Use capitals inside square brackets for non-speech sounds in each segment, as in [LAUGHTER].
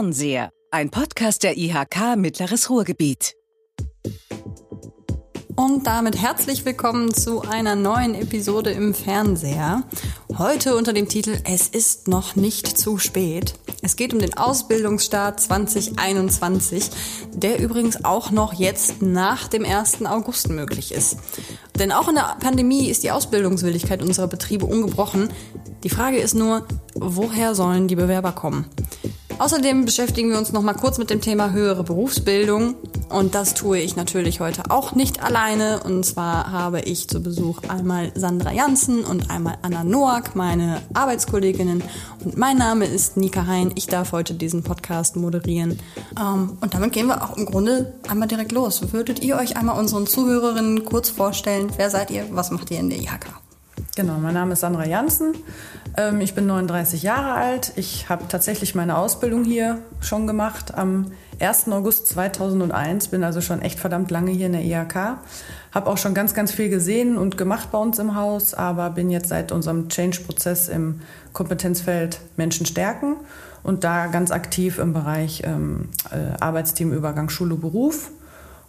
Fernseher, ein Podcast der IHK Mittleres Ruhrgebiet. Und damit herzlich willkommen zu einer neuen Episode im Fernseher. Heute unter dem Titel Es ist noch nicht zu spät. Es geht um den Ausbildungsstart 2021, der übrigens auch noch jetzt nach dem 1. August möglich ist. Denn auch in der Pandemie ist die Ausbildungswilligkeit unserer Betriebe ungebrochen. Die Frage ist nur, woher sollen die Bewerber kommen? Außerdem beschäftigen wir uns noch mal kurz mit dem Thema höhere Berufsbildung und das tue ich natürlich heute auch nicht alleine und zwar habe ich zu Besuch einmal Sandra Janssen und einmal Anna Noack, meine Arbeitskolleginnen und mein Name ist Nika Hein. Ich darf heute diesen Podcast moderieren ähm, und damit gehen wir auch im Grunde einmal direkt los. Würdet ihr euch einmal unseren Zuhörerinnen kurz vorstellen? Wer seid ihr? Was macht ihr in der IHK? Genau, mein Name ist Sandra Janssen. Ähm, ich bin 39 Jahre alt. Ich habe tatsächlich meine Ausbildung hier schon gemacht am 1. August 2001. Bin also schon echt verdammt lange hier in der IHK. Habe auch schon ganz, ganz viel gesehen und gemacht bei uns im Haus, aber bin jetzt seit unserem Change-Prozess im Kompetenzfeld Menschen stärken und da ganz aktiv im Bereich ähm, äh, Arbeitsteamübergang Schule, Beruf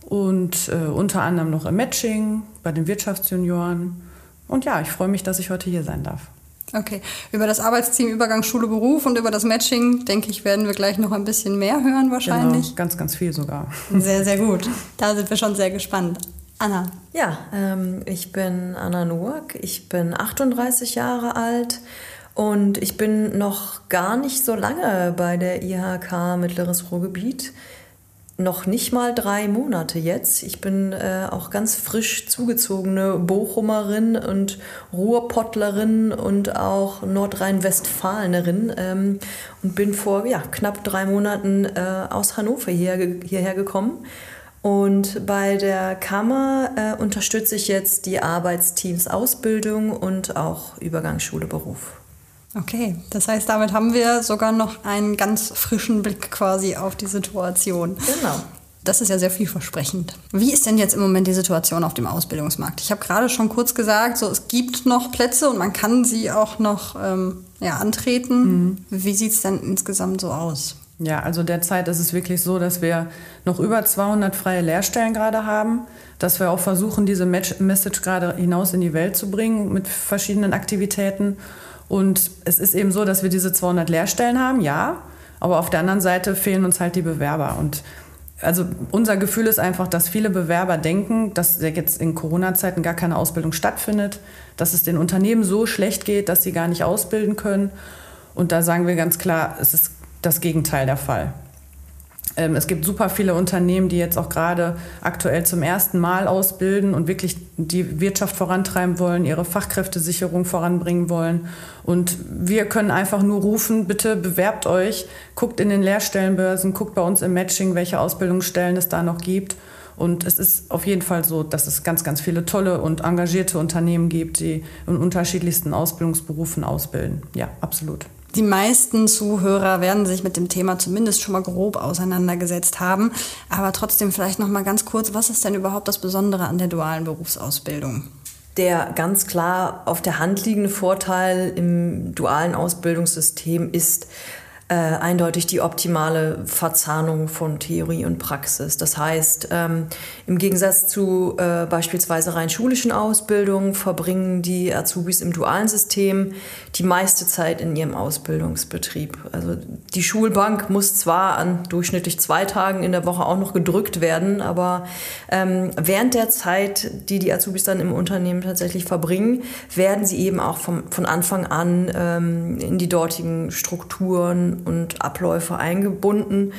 und äh, unter anderem noch im Matching bei den Wirtschaftsjunioren. Und ja, ich freue mich, dass ich heute hier sein darf. Okay, über das Arbeitsteam Übergang Schule Beruf und über das Matching, denke ich, werden wir gleich noch ein bisschen mehr hören wahrscheinlich. Genau, ganz, ganz viel sogar. [LAUGHS] Sehr, sehr gut. Da sind wir schon sehr gespannt. Anna. Ja, ähm, ich bin Anna Noack, ich bin 38 Jahre alt und ich bin noch gar nicht so lange bei der IHK Mittleres Ruhrgebiet noch nicht mal drei Monate jetzt. Ich bin äh, auch ganz frisch zugezogene Bochumerin und Ruhrpottlerin und auch Nordrhein-Westfalenerin ähm, und bin vor ja, knapp drei Monaten äh, aus Hannover hierher, hierher gekommen. Und bei der Kammer äh, unterstütze ich jetzt die Arbeitsteams Ausbildung und auch Übergangsschule Beruf. Okay, das heißt, damit haben wir sogar noch einen ganz frischen Blick quasi auf die Situation. Genau. Das ist ja sehr vielversprechend. Wie ist denn jetzt im Moment die Situation auf dem Ausbildungsmarkt? Ich habe gerade schon kurz gesagt, so es gibt noch Plätze und man kann sie auch noch ähm, ja, antreten. Mhm. Wie sieht es denn insgesamt so aus? Ja, also derzeit ist es wirklich so, dass wir noch über 200 freie Lehrstellen gerade haben, dass wir auch versuchen, diese Message gerade hinaus in die Welt zu bringen mit verschiedenen Aktivitäten. Und es ist eben so, dass wir diese 200 Lehrstellen haben, ja, aber auf der anderen Seite fehlen uns halt die Bewerber. Und also unser Gefühl ist einfach, dass viele Bewerber denken, dass jetzt in Corona-Zeiten gar keine Ausbildung stattfindet, dass es den Unternehmen so schlecht geht, dass sie gar nicht ausbilden können. Und da sagen wir ganz klar, es ist das Gegenteil der Fall. Ähm, es gibt super viele Unternehmen, die jetzt auch gerade aktuell zum ersten Mal ausbilden und wirklich die Wirtschaft vorantreiben wollen, ihre Fachkräftesicherung voranbringen wollen. Und wir können einfach nur rufen, bitte bewerbt euch, guckt in den Lehrstellenbörsen, guckt bei uns im Matching, welche Ausbildungsstellen es da noch gibt. Und es ist auf jeden Fall so, dass es ganz, ganz viele tolle und engagierte Unternehmen gibt, die in unterschiedlichsten Ausbildungsberufen ausbilden. Ja, absolut. Die meisten Zuhörer werden sich mit dem Thema zumindest schon mal grob auseinandergesetzt haben. Aber trotzdem vielleicht noch mal ganz kurz, was ist denn überhaupt das Besondere an der dualen Berufsausbildung? Der ganz klar auf der Hand liegende Vorteil im dualen Ausbildungssystem ist, äh, eindeutig die optimale Verzahnung von Theorie und Praxis. Das heißt, ähm, im Gegensatz zu äh, beispielsweise rein schulischen Ausbildungen verbringen die Azubis im dualen System die meiste Zeit in ihrem Ausbildungsbetrieb. Also die Schulbank muss zwar an durchschnittlich zwei Tagen in der Woche auch noch gedrückt werden, aber ähm, während der Zeit, die die Azubis dann im Unternehmen tatsächlich verbringen, werden sie eben auch vom, von Anfang an ähm, in die dortigen Strukturen und Abläufe eingebunden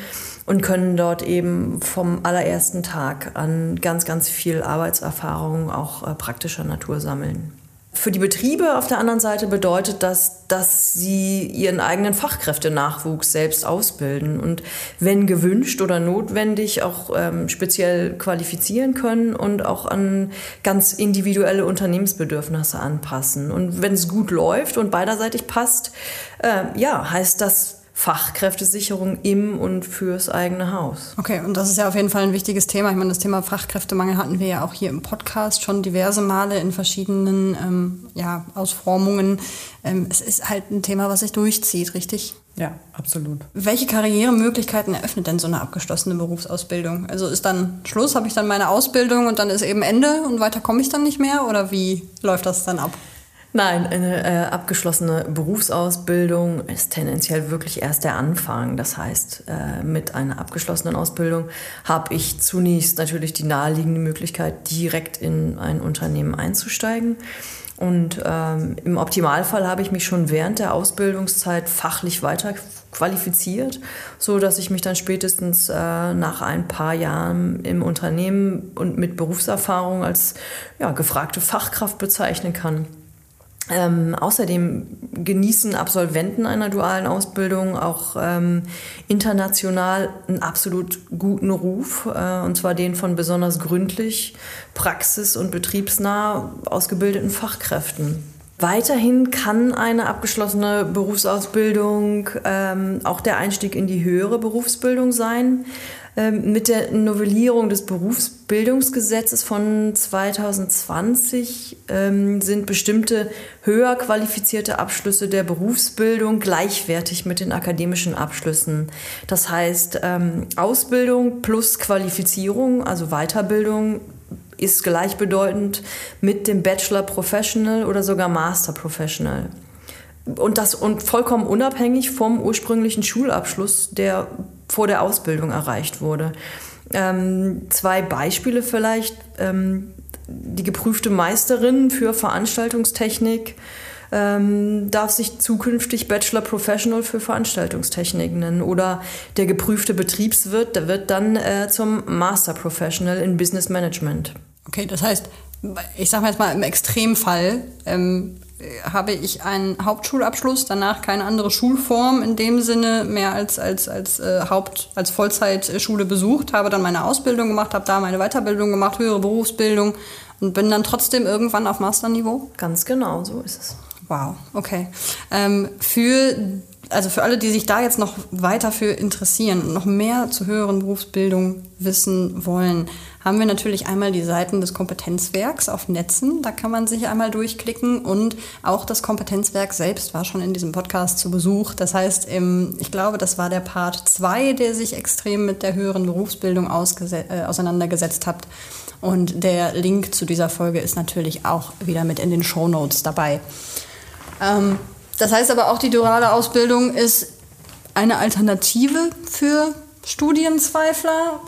und können dort eben vom allerersten Tag an ganz, ganz viel Arbeitserfahrung auch äh, praktischer Natur sammeln. Für die Betriebe auf der anderen Seite bedeutet das, dass sie ihren eigenen Fachkräftenachwuchs selbst ausbilden und wenn gewünscht oder notwendig auch ähm, speziell qualifizieren können und auch an ganz individuelle Unternehmensbedürfnisse anpassen. Und wenn es gut läuft und beiderseitig passt, äh, ja, heißt das Fachkräftesicherung im und fürs eigene Haus. Okay, und das ist ja auf jeden Fall ein wichtiges Thema. Ich meine, das Thema Fachkräftemangel hatten wir ja auch hier im Podcast schon diverse Male in verschiedenen ähm, ja, Ausformungen. Ähm, es ist halt ein Thema, was sich durchzieht, richtig? Ja, absolut. Welche Karrieremöglichkeiten eröffnet denn so eine abgeschlossene Berufsausbildung? Also ist dann Schluss, habe ich dann meine Ausbildung und dann ist eben Ende und weiter komme ich dann nicht mehr? Oder wie läuft das dann ab? Nein, eine äh, abgeschlossene Berufsausbildung ist tendenziell wirklich erst der Anfang. Das heißt, äh, mit einer abgeschlossenen Ausbildung habe ich zunächst natürlich die naheliegende Möglichkeit, direkt in ein Unternehmen einzusteigen. Und ähm, im Optimalfall habe ich mich schon während der Ausbildungszeit fachlich weiter qualifiziert, so dass ich mich dann spätestens äh, nach ein paar Jahren im Unternehmen und mit Berufserfahrung als ja, gefragte Fachkraft bezeichnen kann. Ähm, außerdem genießen Absolventen einer dualen Ausbildung auch ähm, international einen absolut guten Ruf, äh, und zwar den von besonders gründlich, praxis- und betriebsnah ausgebildeten Fachkräften. Weiterhin kann eine abgeschlossene Berufsausbildung ähm, auch der Einstieg in die höhere Berufsbildung sein. Ähm, mit der Novellierung des Berufsbildungsgesetzes von 2020 ähm, sind bestimmte höher qualifizierte Abschlüsse der Berufsbildung gleichwertig mit den akademischen Abschlüssen. Das heißt, ähm, Ausbildung plus Qualifizierung, also Weiterbildung, ist gleichbedeutend mit dem Bachelor Professional oder sogar Master Professional. Und das und vollkommen unabhängig vom ursprünglichen Schulabschluss, der vor der Ausbildung erreicht wurde. Ähm, zwei Beispiele vielleicht. Ähm, die geprüfte Meisterin für Veranstaltungstechnik ähm, darf sich zukünftig Bachelor Professional für Veranstaltungstechnik nennen. Oder der geprüfte Betriebswirt, der wird dann äh, zum Master Professional in Business Management. Okay, das heißt, ich sage jetzt mal im Extremfall ähm, habe ich einen Hauptschulabschluss, danach keine andere Schulform in dem Sinne mehr als, als, als äh, Haupt-, als Vollzeitschule besucht, habe dann meine Ausbildung gemacht, habe da meine Weiterbildung gemacht, höhere Berufsbildung und bin dann trotzdem irgendwann auf Masterniveau? Ganz genau, so ist es. Wow, okay. Ähm, für also für alle, die sich da jetzt noch weiter für interessieren und noch mehr zur höheren Berufsbildung wissen wollen, haben wir natürlich einmal die Seiten des Kompetenzwerks auf Netzen. Da kann man sich einmal durchklicken und auch das Kompetenzwerk selbst war schon in diesem Podcast zu Besuch. Das heißt, ich glaube, das war der Part 2, der sich extrem mit der höheren Berufsbildung äh, auseinandergesetzt hat. Und der Link zu dieser Folge ist natürlich auch wieder mit in den Show Notes dabei. Ähm, das heißt aber auch, die duale Ausbildung ist eine Alternative für Studienzweifler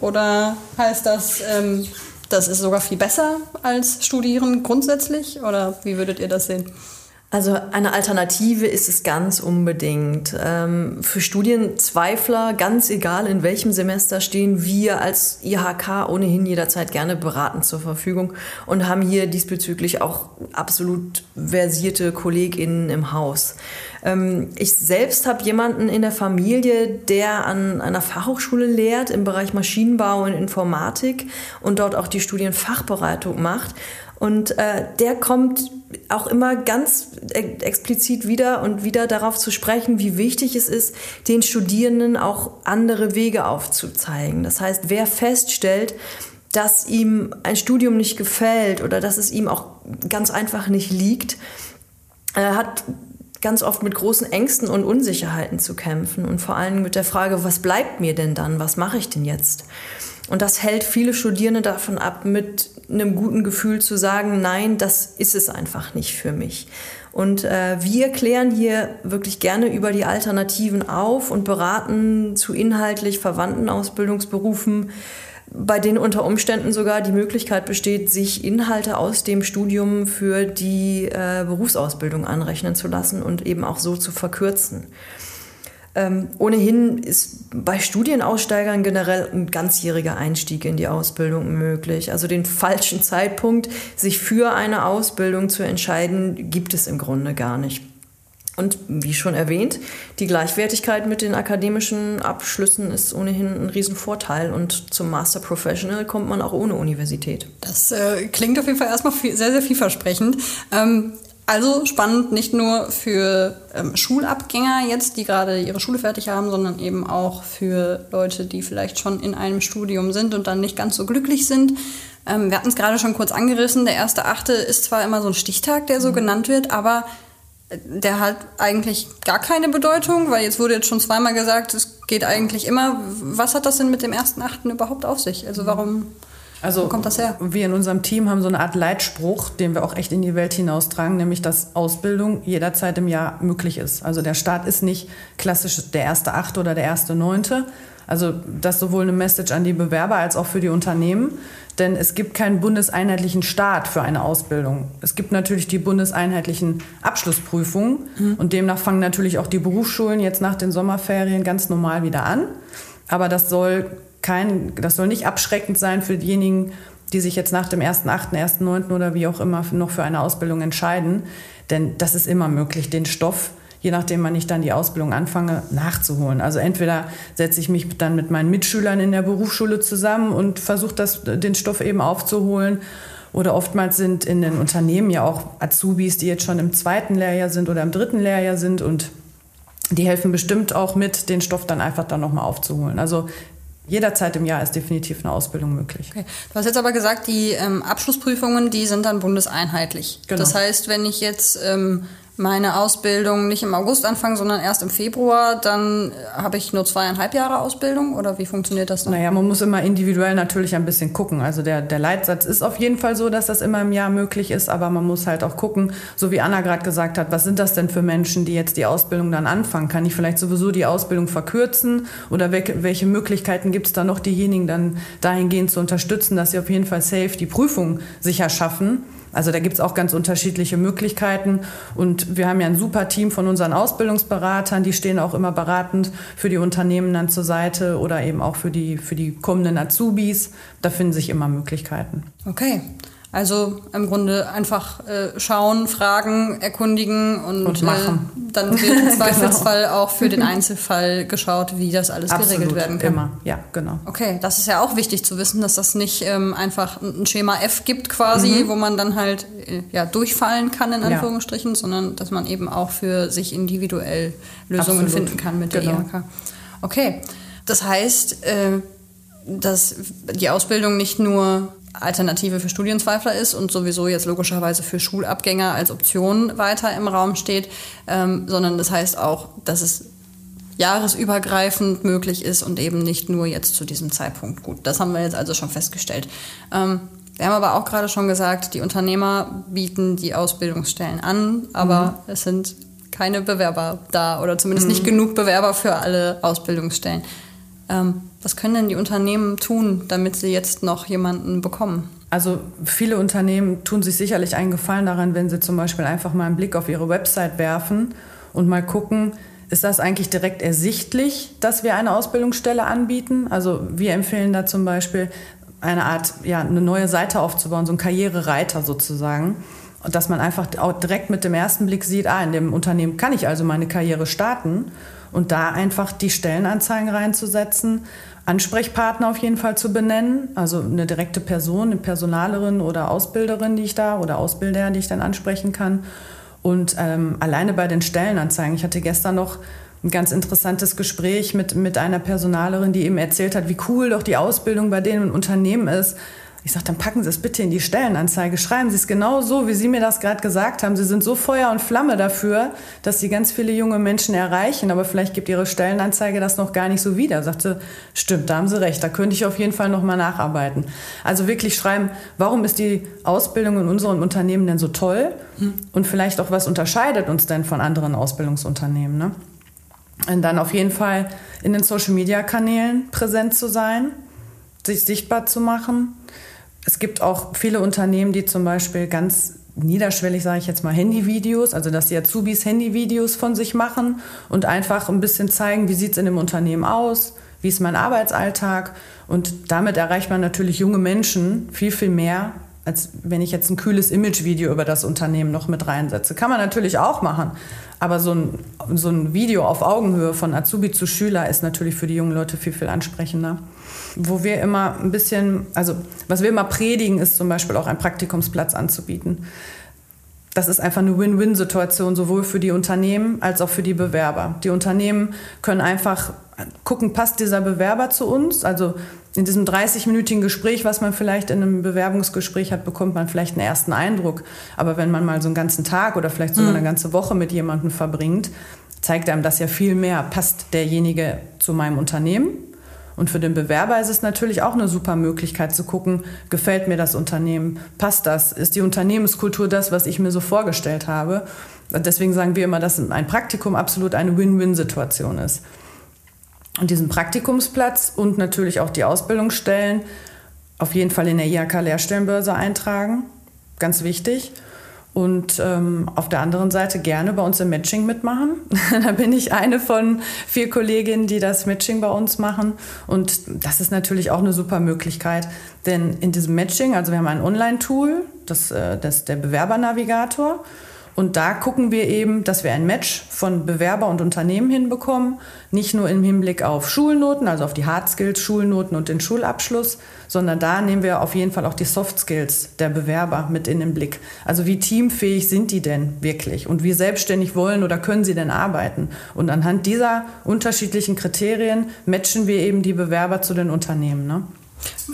oder heißt das, ähm, das ist sogar viel besser als Studieren grundsätzlich? Oder wie würdet ihr das sehen? Also eine Alternative ist es ganz unbedingt. Ähm, für Studienzweifler, ganz egal in welchem Semester, stehen wir als IHK ohnehin jederzeit gerne beratend zur Verfügung und haben hier diesbezüglich auch absolut versierte KollegInnen im Haus. Ähm, ich selbst habe jemanden in der Familie, der an einer Fachhochschule lehrt im Bereich Maschinenbau und Informatik und dort auch die Studienfachberatung macht. Und äh, der kommt auch immer ganz e-, explizit wieder und wieder darauf zu sprechen, wie wichtig es ist, den Studierenden auch andere Wege aufzuzeigen. Das heißt, wer feststellt, dass ihm ein Studium nicht gefällt oder dass es ihm auch ganz einfach nicht liegt, äh, hat ganz oft mit großen Ängsten und Unsicherheiten zu kämpfen und vor allem mit der Frage, was bleibt mir denn dann, was mache ich denn jetzt? Und das hält viele Studierende davon ab, mit einem guten Gefühl zu sagen, nein, das ist es einfach nicht für mich. Und äh, wir klären hier wirklich gerne über die Alternativen auf und beraten zu inhaltlich verwandten Ausbildungsberufen, bei denen unter Umständen sogar die Möglichkeit besteht, sich Inhalte aus dem Studium für die äh, Berufsausbildung anrechnen zu lassen und eben auch so zu verkürzen. Ähm, ohnehin ist bei Studienaussteigern generell ein ganzjähriger Einstieg in die Ausbildung möglich. Also den falschen Zeitpunkt, sich für eine Ausbildung zu entscheiden, gibt es im Grunde gar nicht. Und wie schon erwähnt, die Gleichwertigkeit mit den akademischen Abschlüssen ist ohnehin ein Riesenvorteil und zum Master Professional kommt man auch ohne Universität. Das äh, klingt auf jeden Fall erstmal viel, sehr, sehr vielversprechend. Ähm, also spannend nicht nur für ähm, Schulabgänger jetzt, die gerade ihre Schule fertig haben, sondern eben auch für Leute, die vielleicht schon in einem Studium sind und dann nicht ganz so glücklich sind. Ähm, wir hatten es gerade schon kurz angerissen. Der erste Achte ist zwar immer so ein Stichtag, der so mhm. genannt wird, aber der hat eigentlich gar keine Bedeutung, weil jetzt wurde jetzt schon zweimal gesagt, es geht eigentlich immer. Was hat das denn mit dem ersten Achten überhaupt auf sich? Also warum also, wo kommt das her? Wir in unserem Team haben so eine Art Leitspruch, den wir auch echt in die Welt hinaustragen, nämlich dass Ausbildung jederzeit im Jahr möglich ist. Also der Start ist nicht klassisch der erste Achte oder der erste Neunte. Also das ist sowohl eine Message an die Bewerber als auch für die Unternehmen. Denn es gibt keinen bundeseinheitlichen Start für eine Ausbildung. Es gibt natürlich die bundeseinheitlichen Abschlussprüfungen mhm. und demnach fangen natürlich auch die Berufsschulen jetzt nach den Sommerferien ganz normal wieder an. Aber das soll kein, das soll nicht abschreckend sein für diejenigen, die sich jetzt nach dem 1.8., 1.9. oder wie auch immer noch für eine Ausbildung entscheiden. Denn das ist immer möglich, den Stoff, je nachdem, wann ich dann die Ausbildung anfange, nachzuholen. Also entweder setze ich mich dann mit meinen Mitschülern in der Berufsschule zusammen und versuche den Stoff eben aufzuholen. Oder oftmals sind in den Unternehmen ja auch Azubis, die jetzt schon im zweiten Lehrjahr sind oder im dritten Lehrjahr sind und die helfen bestimmt auch mit, den Stoff dann einfach dann nochmal aufzuholen. Also jederzeit im Jahr ist definitiv eine Ausbildung möglich. Okay. Du hast jetzt aber gesagt, die ähm, Abschlussprüfungen, die sind dann bundeseinheitlich. Genau. Das heißt, wenn ich jetzt ähm, meine Ausbildung nicht im August anfangen, sondern erst im Februar, dann habe ich nur zweieinhalb Jahre Ausbildung oder wie funktioniert das dann? Naja, man muss immer individuell natürlich ein bisschen gucken. Also der, der Leitsatz ist auf jeden Fall so, dass das immer im Jahr möglich ist, aber man muss halt auch gucken, so wie Anna gerade gesagt hat, was sind das denn für Menschen, die jetzt die Ausbildung dann anfangen? Kann ich vielleicht sowieso die Ausbildung verkürzen oder welche, Möglichkeiten gibt es da noch, diejenigen dann dahingehend zu unterstützen, dass sie auf jeden Fall safe die Prüfung sicher schaffen? Also da gibt es auch ganz unterschiedliche Möglichkeiten. Und wir haben ja ein super Team von unseren Ausbildungsberatern, die stehen auch immer beratend für die Unternehmen dann zur Seite oder eben auch für die, für die kommenden Azubis. Da finden sich immer Möglichkeiten. Okay. Also im Grunde einfach äh, schauen, fragen, erkundigen und, und machen. Äh, dann [LAUGHS] wird im genau. Zweifelsfall genau. auch für den Einzelfall geschaut, wie das alles Absolut, geregelt werden kann. Immer, ja, genau. Okay, das ist ja auch wichtig zu wissen, dass das nicht ähm, einfach ein Schema F gibt quasi, mhm. wo man dann halt äh, ja, durchfallen kann, in Anführungsstrichen, ja. sondern dass man eben auch für sich individuell Lösungen Absolut. finden kann mit genau. der IHK. Okay, das heißt, äh, dass die Ausbildung nicht nur Alternative für Studienzweifler ist und sowieso jetzt logischerweise für Schulabgänger als Option weiter im Raum steht, ähm, sondern das heißt auch, dass es jahresübergreifend möglich ist und eben nicht nur jetzt zu diesem Zeitpunkt. Gut, das haben wir jetzt also schon festgestellt. Ähm, wir haben aber auch gerade schon gesagt, die Unternehmer bieten die Ausbildungsstellen an, aber mhm. es sind keine Bewerber da oder zumindest mhm. nicht genug Bewerber für alle Ausbildungsstellen. Ähm, was können denn die Unternehmen tun, damit sie jetzt noch jemanden bekommen? Also viele Unternehmen tun sich sicherlich einen Gefallen daran, wenn sie zum Beispiel einfach mal einen Blick auf ihre Website werfen und mal gucken, ist das eigentlich direkt ersichtlich, dass wir eine Ausbildungsstelle anbieten? Also wir empfehlen da zum Beispiel eine Art, ja, eine neue Seite aufzubauen, so ein Karrierereiter sozusagen. Und dass man einfach auch direkt mit dem ersten Blick sieht, ah, in dem Unternehmen kann ich also meine Karriere starten und da einfach die Stellenanzeigen reinzusetzen, Ansprechpartner auf jeden Fall zu benennen, also eine direkte Person, eine Personalerin oder Ausbilderin, die ich da oder Ausbilder, die ich dann ansprechen kann. Und ähm, alleine bei den Stellenanzeigen, ich hatte gestern noch ein ganz interessantes Gespräch mit, mit einer Personalerin, die eben erzählt hat, wie cool doch die Ausbildung bei denen im Unternehmen ist. Ich sage, dann packen Sie es bitte in die Stellenanzeige. Schreiben Sie es genau so, wie Sie mir das gerade gesagt haben. Sie sind so Feuer und Flamme dafür, dass Sie ganz viele junge Menschen erreichen. Aber vielleicht gibt Ihre Stellenanzeige das noch gar nicht so wieder. Sagte, stimmt, da haben Sie recht. Da könnte ich auf jeden Fall noch mal nacharbeiten. Also wirklich schreiben, warum ist die Ausbildung in unserem Unternehmen denn so toll? Und vielleicht auch, was unterscheidet uns denn von anderen Ausbildungsunternehmen? Ne? Und dann auf jeden Fall in den Social-Media-Kanälen präsent zu sein, sich sichtbar zu machen es gibt auch viele Unternehmen, die zum Beispiel ganz niederschwellig, sage ich jetzt mal, Handyvideos, also dass die Azubis Handyvideos von sich machen und einfach ein bisschen zeigen, wie sieht es in dem Unternehmen aus, wie ist mein Arbeitsalltag. Und damit erreicht man natürlich junge Menschen viel, viel mehr, als wenn ich jetzt ein kühles Imagevideo über das Unternehmen noch mit reinsetze. Kann man natürlich auch machen. Aber so ein, so ein Video auf Augenhöhe von Azubi zu Schüler ist natürlich für die jungen Leute viel, viel ansprechender wo wir immer ein bisschen, also was wir immer predigen, ist zum Beispiel auch einen Praktikumsplatz anzubieten. Das ist einfach eine Win-Win-Situation, sowohl für die Unternehmen als auch für die Bewerber. Die Unternehmen können einfach gucken, passt dieser Bewerber zu uns? Also in diesem 30-minütigen Gespräch, was man vielleicht in einem Bewerbungsgespräch hat, bekommt man vielleicht einen ersten Eindruck. Aber wenn man mal so einen ganzen Tag oder vielleicht sogar mhm. eine ganze Woche mit jemandem verbringt, zeigt einem das ja viel mehr. Passt derjenige zu meinem Unternehmen? Und für den Bewerber ist es natürlich auch eine super Möglichkeit zu gucken, gefällt mir das Unternehmen, passt das, ist die Unternehmenskultur das, was ich mir so vorgestellt habe. Deswegen sagen wir immer, dass ein Praktikum absolut eine Win-Win-Situation ist. Und diesen Praktikumsplatz und natürlich auch die Ausbildungsstellen auf jeden Fall in der IHK-Lehrstellenbörse eintragen, ganz wichtig. Und ähm, auf der anderen Seite gerne bei uns im Matching mitmachen. [LAUGHS] da bin ich eine von vier Kolleginnen, die das Matching bei uns machen. Und das ist natürlich auch eine super Möglichkeit. Denn in diesem Matching, also wir haben ein Online-Tool, das, äh, das ist der Bewerbernavigator. Und da gucken wir eben, dass wir ein Match von Bewerber und Unternehmen hinbekommen. Nicht nur im Hinblick auf Schulnoten, also auf die Hard Skills, Schulnoten und den Schulabschluss, sondern da nehmen wir auf jeden Fall auch die Soft Skills der Bewerber mit in den Blick. Also wie teamfähig sind die denn wirklich? Und wie selbstständig wollen oder können sie denn arbeiten? Und anhand dieser unterschiedlichen Kriterien matchen wir eben die Bewerber zu den Unternehmen. Ne?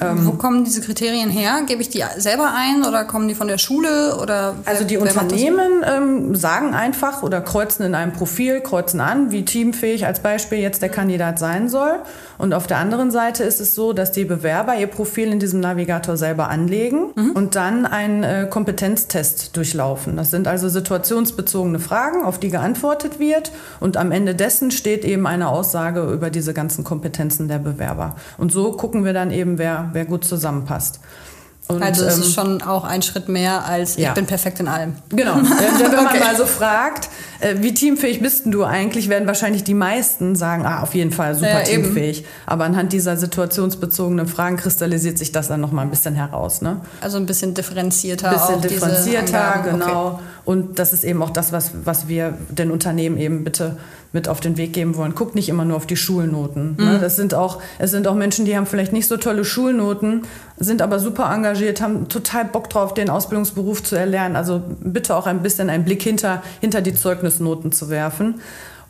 Ähm, Wo kommen diese Kriterien her? Gebe ich die selber ein oder kommen die von der Schule? Oder also die Unternehmen ähm, sagen einfach oder kreuzen in einem Profil, kreuzen an, wie teamfähig als Beispiel jetzt der Kandidat sein soll. Und auf der anderen Seite ist es so, dass die Bewerber ihr Profil in diesem Navigator selber anlegen mhm. und dann einen äh, Kompetenztest durchlaufen. Das sind also situationsbezogene Fragen, auf die geantwortet wird. Und am Ende dessen steht eben eine Aussage über diese ganzen Kompetenzen der Bewerber. Und so gucken wir dann eben, wer, wer gut zusammenpasst. Und, also es ähm, ist schon auch ein Schritt mehr als ich bin perfekt in allem. Genau. Wenn, man [LAUGHS] okay. mal so fragt, äh, wie teamfähig bist du eigentlich, werden wahrscheinlich die meisten sagen, ah, auf jeden Fall super ja, teamfähig. Eben. Aber anhand dieser situationsbezogenen Fragen kristallisiert sich das dann noch mal ein bisschen heraus. Ne? Also ein bisschen differenzierter. Ein bisschen differenzierter, genau. Okay. Und das ist eben auch das, was, was wir den Unternehmen eben bitte mit auf den Weg geben wollen. Guckt nicht immer nur auf die Schulnoten. Ne? Mhm. Das sind auch, es sind auch Menschen, die haben vielleicht nicht so tolle Schulnoten, sind aber super engagiert, haben total Bock drauf, den Ausbildungsberuf zu erlernen. Also bitte auch ein bisschen einen Blick hinter, hinter die Zeugnisnoten zu werfen.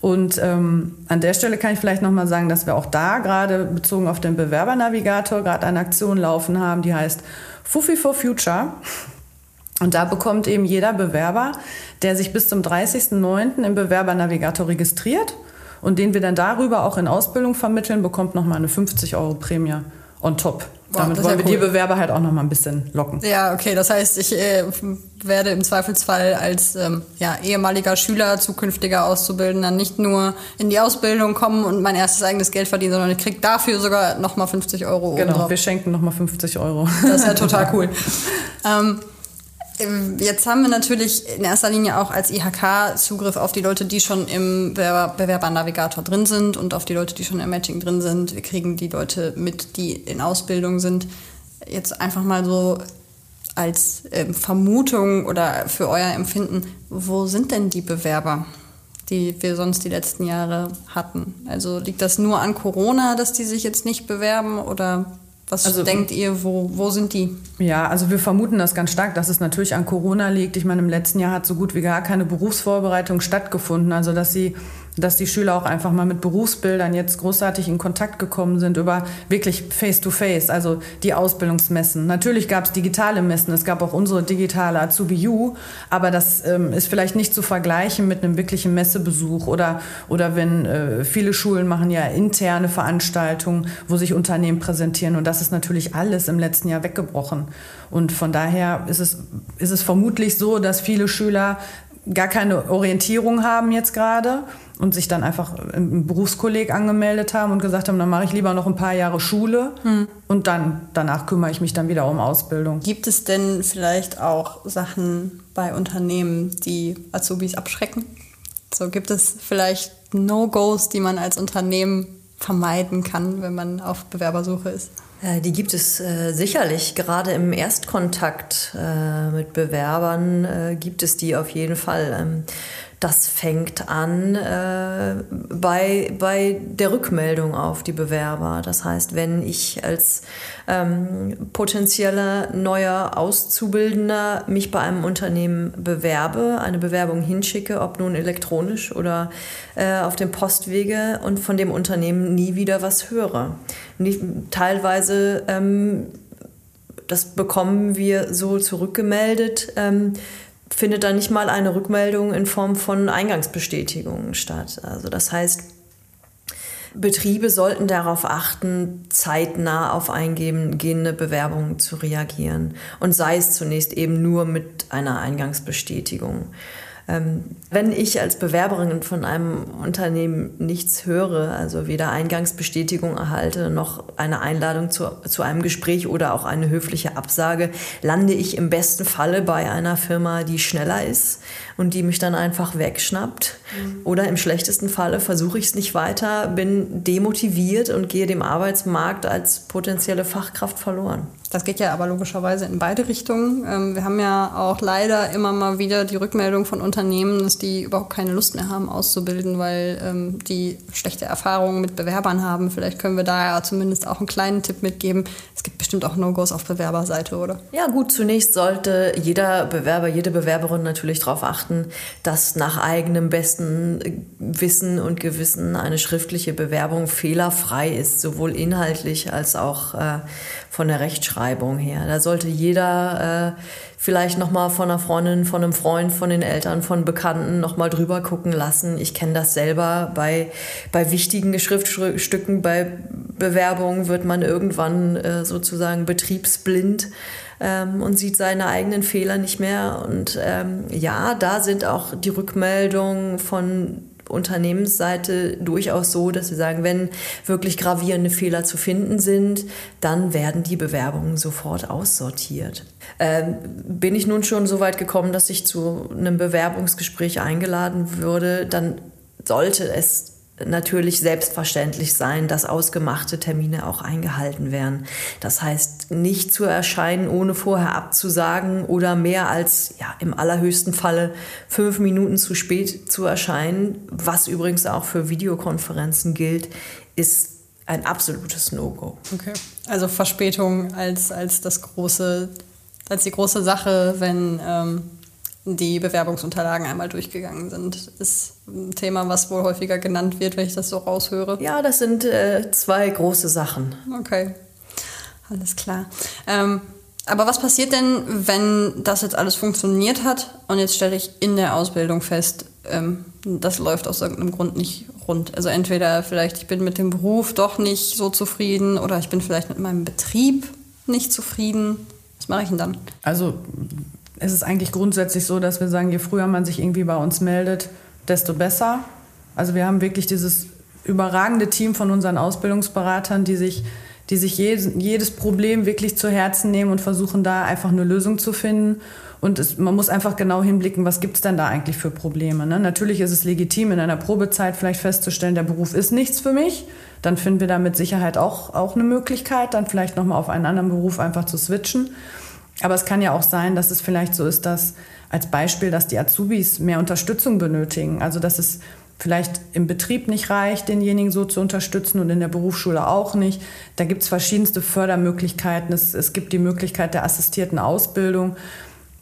Und ähm, an der Stelle kann ich vielleicht nochmal sagen, dass wir auch da gerade bezogen auf den Bewerbernavigator gerade eine Aktion laufen haben, die heißt Fufi for Future. Und da bekommt eben jeder Bewerber, der sich bis zum 30.09. im Bewerbernavigator registriert und den wir dann darüber auch in Ausbildung vermitteln, bekommt nochmal eine 50 Euro Prämie on top. Wow, Damit wollen wir cool. die Bewerber halt auch noch mal ein bisschen locken. Ja, okay. Das heißt, ich äh, werde im Zweifelsfall als ähm, ja, ehemaliger Schüler, zukünftiger Auszubildender nicht nur in die Ausbildung kommen und mein erstes eigenes Geld verdienen, sondern ich kriege dafür sogar noch mal 50 Euro. Genau, wir schenken noch mal 50 Euro. Das ist ja total cool. [LAUGHS] ähm, jetzt haben wir natürlich in erster Linie auch als IHK Zugriff auf die Leute, die schon im Bewerbernavigator drin sind und auf die Leute, die schon im Matching drin sind. Wir kriegen die Leute mit, die in Ausbildung sind. Jetzt einfach mal so als ähm, Vermutung oder für euer Empfinden, wo sind denn die Bewerber, die wir sonst die letzten Jahre hatten? Also liegt das nur an Corona, dass die sich jetzt nicht bewerben oder was also, denkt ihr, wo, wo sind die? Ja, also wir vermuten das ganz stark, dass es natürlich an Corona liegt. Ich meine, im letzten Jahr hat so gut wie gar keine Berufsvorbereitung stattgefunden. Also dass sie dass die Schüler auch einfach mal mit Berufsbildern jetzt großartig in Kontakt gekommen sind über wirklich Face-to-Face, -face, also die Ausbildungsmessen. Natürlich gab es digitale Messen, es gab auch unsere digitale Azubi U, aber das ähm, ist vielleicht nicht zu vergleichen mit einem wirklichen Messebesuch oder, oder wenn äh, viele Schulen machen ja interne Veranstaltungen, wo sich Unternehmen präsentieren und das ist natürlich alles im letzten Jahr weggebrochen. Und von daher ist es, ist es vermutlich so, dass viele Schüler gar keine Orientierung haben jetzt gerade und sich dann einfach im Berufskolleg angemeldet haben und gesagt haben, dann mache ich lieber noch ein paar Jahre Schule hm. und dann danach kümmere ich mich dann wieder um Ausbildung. Gibt es denn vielleicht auch Sachen bei Unternehmen, die Azubis abschrecken? So gibt es vielleicht No-Gos, die man als Unternehmen vermeiden kann, wenn man auf Bewerbersuche ist? Die gibt es äh, sicherlich. Gerade im Erstkontakt äh, mit Bewerbern äh, gibt es die auf jeden Fall. Ähm, Das fängt an äh, bei, bei der Rückmeldung auf die Bewerber. Das heißt, wenn ich als ähm, potenzieller neuer Auszubildender mich bei einem Unternehmen bewerbe, eine Bewerbung hinschicke, ob nun elektronisch oder äh, auf dem Postwege und von dem Unternehmen nie wieder was höre. Nie, teilweise ähm, das bekommen wir so zurückgemeldet, ähm, findet da nicht mal eine Rückmeldung in Form von Eingangsbestätigungen statt. Also das heißt, Betriebe sollten darauf achten, zeitnah auf eingehende Bewerbungen zu reagieren und sei es zunächst eben nur mit einer Eingangsbestätigung. Ähm, wenn ich als Bewerberin von einem Unternehmen nichts höre, also weder Eingangsbestätigung erhalte noch eine Einladung zu, zu einem Gespräch oder auch eine höfliche Absage, lande ich im besten Falle bei einer Firma, die schneller ist und die mich dann einfach wegschnappt. Mhm. Oder im schlechtesten Falle versuche ich es nicht weiter, bin demotiviert und gehe dem Arbeitsmarkt als potenzielle Fachkraft verloren. Das geht ja aber logischerweise in beide Richtungen. Ähm, wir haben ja auch leider immer mal wieder die Rückmeldung von Unternehmen, dass die überhaupt keine Lust mehr haben auszubilden, weil ähm, die schlechte Erfahrungen mit Bewerbern haben. Vielleicht können wir da ja zumindest auch einen kleinen Tipp mitgeben. Es gibt bestimmt auch No-Gos auf Bewerberseite, oder? Ja gut, zunächst sollte jeder Bewerber, jede Bewerberin natürlich darauf achten, dass nach eigenem besten Wissen und Gewissen eine schriftliche Bewerbung fehlerfrei ist, sowohl inhaltlich als auch äh, von der Rechtschreibung her. Da sollte jeder äh, vielleicht noch mal von einer Freundin, von einem Freund, von den Eltern, von Bekannten noch mal drüber gucken lassen. Ich kenne das selber bei bei wichtigen Schriftstücken, bei Bewerbungen wird man irgendwann äh, sozusagen betriebsblind ähm, und sieht seine eigenen Fehler nicht mehr. Und ähm, ja, da sind auch die Rückmeldungen von Unternehmensseite durchaus so, dass sie sagen, wenn wirklich gravierende Fehler zu finden sind, dann werden die Bewerbungen sofort aussortiert. Ähm, bin ich nun schon so weit gekommen, dass ich zu einem Bewerbungsgespräch eingeladen würde, dann sollte es natürlich selbstverständlich sein, dass ausgemachte Termine auch eingehalten werden. Das heißt, nicht zu erscheinen, ohne vorher abzusagen oder mehr als ja, im allerhöchsten Falle fünf Minuten zu spät zu erscheinen, was übrigens auch für Videokonferenzen gilt, ist ein absolutes No-Go. Okay. Also Verspätung als, als das große, als die große Sache, wenn ähm die Bewerbungsunterlagen einmal durchgegangen sind. Ist ein Thema, was wohl häufiger genannt wird, wenn ich das so raushöre. Ja, das sind äh, zwei große Sachen. Okay, alles klar. Ähm, aber was passiert denn, wenn das jetzt alles funktioniert hat und jetzt stelle ich in der Ausbildung fest, ähm, das läuft aus irgendeinem Grund nicht rund? Also entweder vielleicht ich bin mit dem Beruf doch nicht so zufrieden oder ich bin vielleicht mit meinem Betrieb nicht zufrieden. Was mache ich denn dann? Also es ist eigentlich grundsätzlich so, dass wir sagen, je früher man sich irgendwie bei uns meldet, desto besser. Also wir haben wirklich dieses überragende Team von unseren Ausbildungsberatern, die sich, die sich jedes, jedes Problem wirklich zu Herzen nehmen und versuchen da einfach eine Lösung zu finden. Und es, man muss einfach genau hinblicken, was gibt es denn da eigentlich für Probleme. Ne? Natürlich ist es legitim, in einer Probezeit vielleicht festzustellen, der Beruf ist nichts für mich. Dann finden wir da mit Sicherheit auch, auch eine Möglichkeit, dann vielleicht nochmal auf einen anderen Beruf einfach zu switchen. Aber es kann ja auch sein, dass es vielleicht so ist, dass als Beispiel, dass die Azubis mehr Unterstützung benötigen. Also dass es vielleicht im Betrieb nicht reicht, denjenigen so zu unterstützen und in der Berufsschule auch nicht. Da gibt es verschiedenste Fördermöglichkeiten. Es, es gibt die Möglichkeit der assistierten Ausbildung.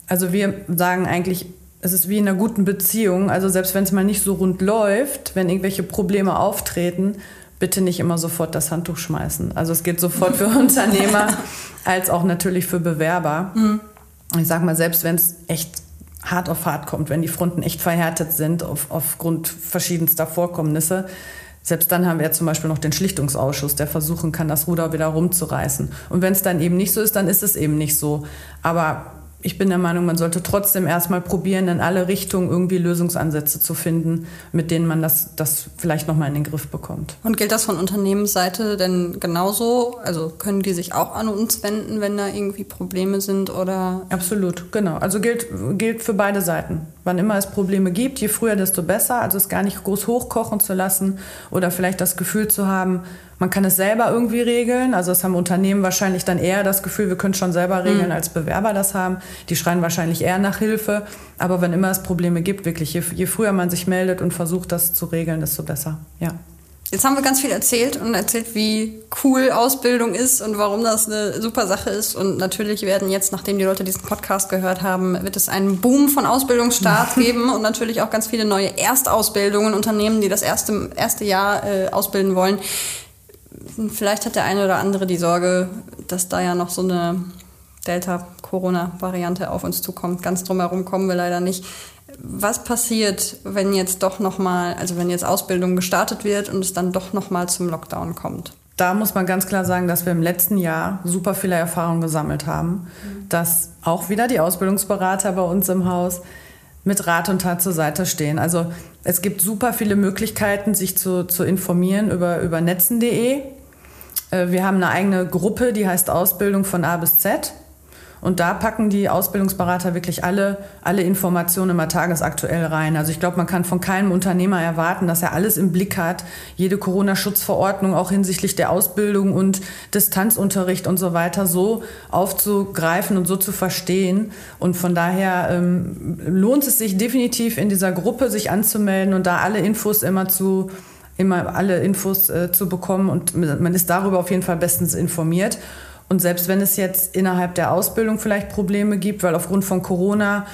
Also wir sagen eigentlich, es ist wie in einer guten Beziehung. Also selbst wenn es mal nicht so rund läuft, wenn irgendwelche Probleme auftreten, bitte nicht immer sofort das Handtuch schmeißen. Also es geht sofort für [LAUGHS] Unternehmer als auch natürlich für Bewerber. Mhm. Ich sage mal, selbst wenn es echt hart auf hart kommt, wenn die Fronten echt verhärtet sind auf, aufgrund verschiedenster Vorkommnisse, selbst dann haben wir ja zum Beispiel noch den Schlichtungsausschuss, der versuchen kann, das Ruder wieder rumzureißen. Und wenn es dann eben nicht so ist, dann ist es eben nicht so. Aber ich bin der Meinung, man sollte trotzdem erstmal probieren, in alle Richtungen irgendwie Lösungsansätze zu finden, mit denen man das, das vielleicht nochmal in den Griff bekommt. Und gilt das von Unternehmensseite denn genauso? Also können die sich auch an uns wenden, wenn da irgendwie Probleme sind oder? Absolut, genau. Also gilt, gilt für beide Seiten. Wann immer es Probleme gibt, je früher, desto besser. Also es gar nicht groß hochkochen zu lassen oder vielleicht das Gefühl zu haben, man kann es selber irgendwie regeln. Also es haben Unternehmen wahrscheinlich dann eher das Gefühl, wir können es schon selber regeln, mhm. als Bewerber das haben. Die schreien wahrscheinlich eher nach Hilfe. Aber wenn immer es Probleme gibt, wirklich, je, je früher man sich meldet und versucht, das zu regeln, desto besser. Ja. Jetzt haben wir ganz viel erzählt und erzählt, wie cool Ausbildung ist und warum das eine super Sache ist. Und natürlich werden jetzt, nachdem die Leute diesen Podcast gehört haben, wird es einen Boom von Ausbildungsstart [LAUGHS] geben und natürlich auch ganz viele neue Erstausbildungen, Unternehmen, die das erste, erste Jahr äh, ausbilden wollen. Vielleicht hat der eine oder andere die Sorge, dass da ja noch so eine Delta-Corona-Variante auf uns zukommt. Ganz drumherum kommen wir leider nicht. Was passiert, wenn jetzt doch nochmal, also wenn jetzt Ausbildung gestartet wird und es dann doch nochmal zum Lockdown kommt? Da muss man ganz klar sagen, dass wir im letzten Jahr super viele Erfahrungen gesammelt haben, mhm. dass auch wieder die Ausbildungsberater bei uns im Haus mit Rat und Tat zur Seite stehen. Also es gibt super viele Möglichkeiten, sich zu, zu informieren über, über netzen.de. Äh, wir haben eine eigene Gruppe, die heißt Ausbildung von A bis Z. Und da packen die Ausbildungsberater wirklich alle, alle Informationen immer tagesaktuell rein. Also ich glaube, man kann von keinem Unternehmer erwarten, dass er alles im Blick hat, jede Corona-Schutzverordnung auch hinsichtlich der Ausbildung und Distanzunterricht und so weiter so aufzugreifen und so zu verstehen. Und von daher ähm, lohnt es sich definitiv in dieser Gruppe sich anzumelden und da alle Infos immer zu immer alle Infos äh, zu bekommen und man ist darüber auf jeden Fall bestens informiert. Und selbst wenn es jetzt innerhalb der Ausbildung vielleicht Probleme gibt, weil aufgrund von Corona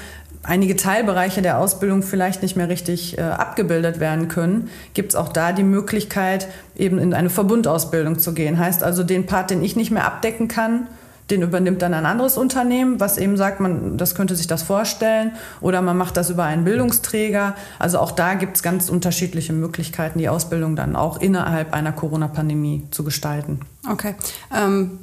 einige Teilbereiche der Ausbildung vielleicht nicht mehr richtig äh, abgebildet werden können, gibt es auch da die Möglichkeit, eben in eine Verbundausbildung zu gehen. Heißt also, den Part, den ich nicht mehr abdecken kann, den übernimmt dann ein anderes Unternehmen, was eben sagt, man, das könnte sich das vorstellen. Oder man macht das über einen Bildungsträger. Also auch da gibt es ganz unterschiedliche Möglichkeiten, die Ausbildung dann auch innerhalb einer Corona-Pandemie zu gestalten. Okay. Ähm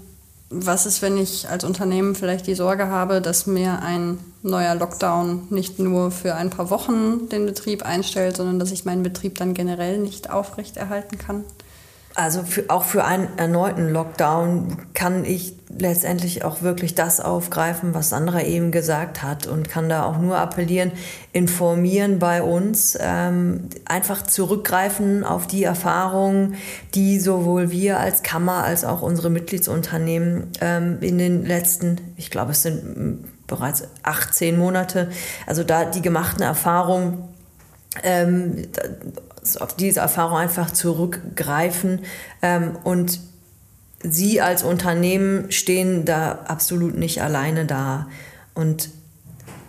was ist, wenn ich als Unternehmen vielleicht die Sorge habe, dass mir ein neuer Lockdown nicht nur für ein paar Wochen den Betrieb einstellt, sondern dass ich meinen Betrieb dann generell nicht aufrechterhalten kann? Also für, auch für einen erneuten Lockdown kann ich letztendlich auch wirklich das aufgreifen, was Sandra eben gesagt hat und kann da auch nur appellieren, informieren bei uns, ähm, einfach zurückgreifen auf die Erfahrungen, die sowohl wir als Kammer als auch unsere Mitgliedsunternehmen ähm, in den letzten, ich glaube es sind bereits 18 Monate, also da die gemachten Erfahrungen ähm, auf diese Erfahrung einfach zurückgreifen ähm, und Sie als Unternehmen stehen da absolut nicht alleine da und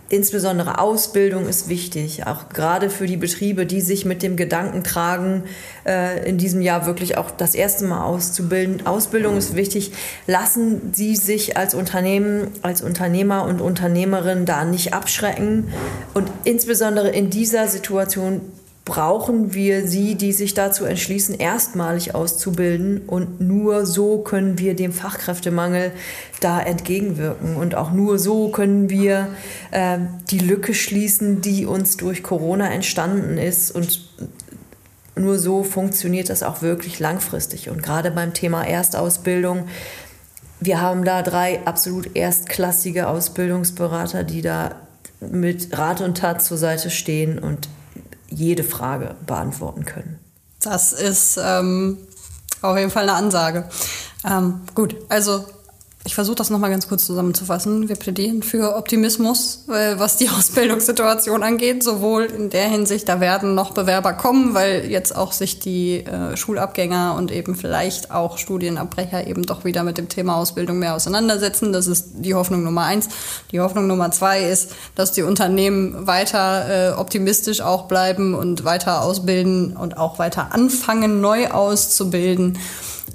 Insbesondere Ausbildung ist wichtig, auch gerade für die Betriebe, die sich mit dem Gedanken tragen, äh, in diesem Jahr wirklich auch das erste Mal auszubilden. Ausbildung ist wichtig. Lassen Sie sich als Unternehmen, als Unternehmer und Unternehmerin da nicht abschrecken. Und insbesondere in dieser Situation brauchen wir sie, die sich dazu entschließen, erstmalig auszubilden. Und nur so können wir dem Fachkräftemangel da entgegenwirken. Und auch nur so können wir äh, die Lücke schließen, die uns durch Corona entstanden ist. Und nur so funktioniert das auch wirklich langfristig. Und gerade beim Thema Erstausbildung, wir haben da drei absolut erstklassige Ausbildungsberater, die da mit Rat und Tat zur Seite stehen und jede Frage beantworten können. Das ist ähm, auf jeden Fall eine Ansage. Ähm, gut, also ich versuche das nochmal ganz kurz zusammenzufassen. Wir plädieren für Optimismus, was die [LAUGHS] Ausbildungssituation angeht. Sowohl in der Hinsicht, da werden noch Bewerber kommen, weil jetzt auch sich die äh, Schulabgänger und eben vielleicht auch Studienabbrecher eben doch wieder mit dem Thema Ausbildung mehr auseinandersetzen. Das ist die Hoffnung Nummer eins. Die Hoffnung Nummer zwei ist, dass die Unternehmen weiter äh, optimistisch auch bleiben und weiter ausbilden und auch weiter anfangen, neu auszubilden.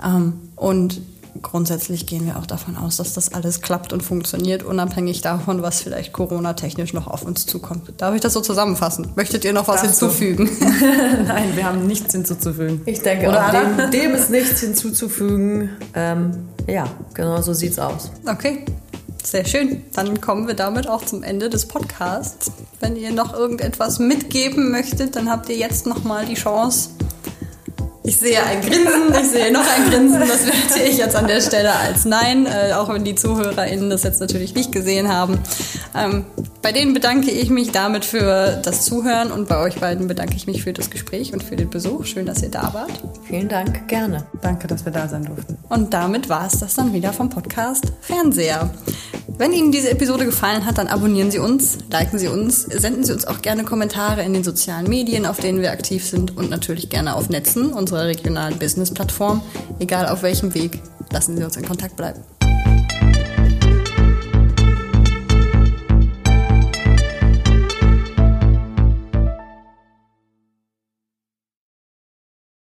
Ähm, und grundsätzlich gehen wir auch davon aus, dass das alles klappt und funktioniert, unabhängig davon, was vielleicht Corona-technisch noch auf uns zukommt. Darf ich das so zusammenfassen? Möchtet ihr noch was Darfst hinzufügen? [LAUGHS] Nein, wir haben nichts hinzuzufügen. Ich denke, Oder dem, dem ist nichts hinzuzufügen. Ähm, ja, genau so sieht's aus. Okay. Sehr schön. Dann kommen wir damit auch zum Ende des Podcasts. Wenn ihr noch irgendetwas mitgeben möchtet, dann habt ihr jetzt noch mal die Chance, Ich sehe ein Grinsen, ich sehe noch ein Grinsen. Das werte ich jetzt an der Stelle als Nein, äh, auch wenn die ZuhörerInnen das jetzt natürlich nicht gesehen haben. Ähm, bei denen bedanke ich mich damit für das Zuhören und bei euch beiden bedanke ich mich für das Gespräch und für den Besuch. Schön, dass ihr da wart. Vielen Dank, gerne. Danke, dass wir da sein durften. Und damit war es das dann wieder vom Podcast Fernseher. Wenn Ihnen diese Episode gefallen hat, dann abonnieren Sie uns, liken Sie uns, senden Sie uns auch gerne Kommentare in den sozialen Medien, auf denen wir aktiv sind und natürlich gerne auf Netzen, unserer regionalen Business-Plattform. Egal auf welchem Weg, lassen Sie uns in Kontakt bleiben.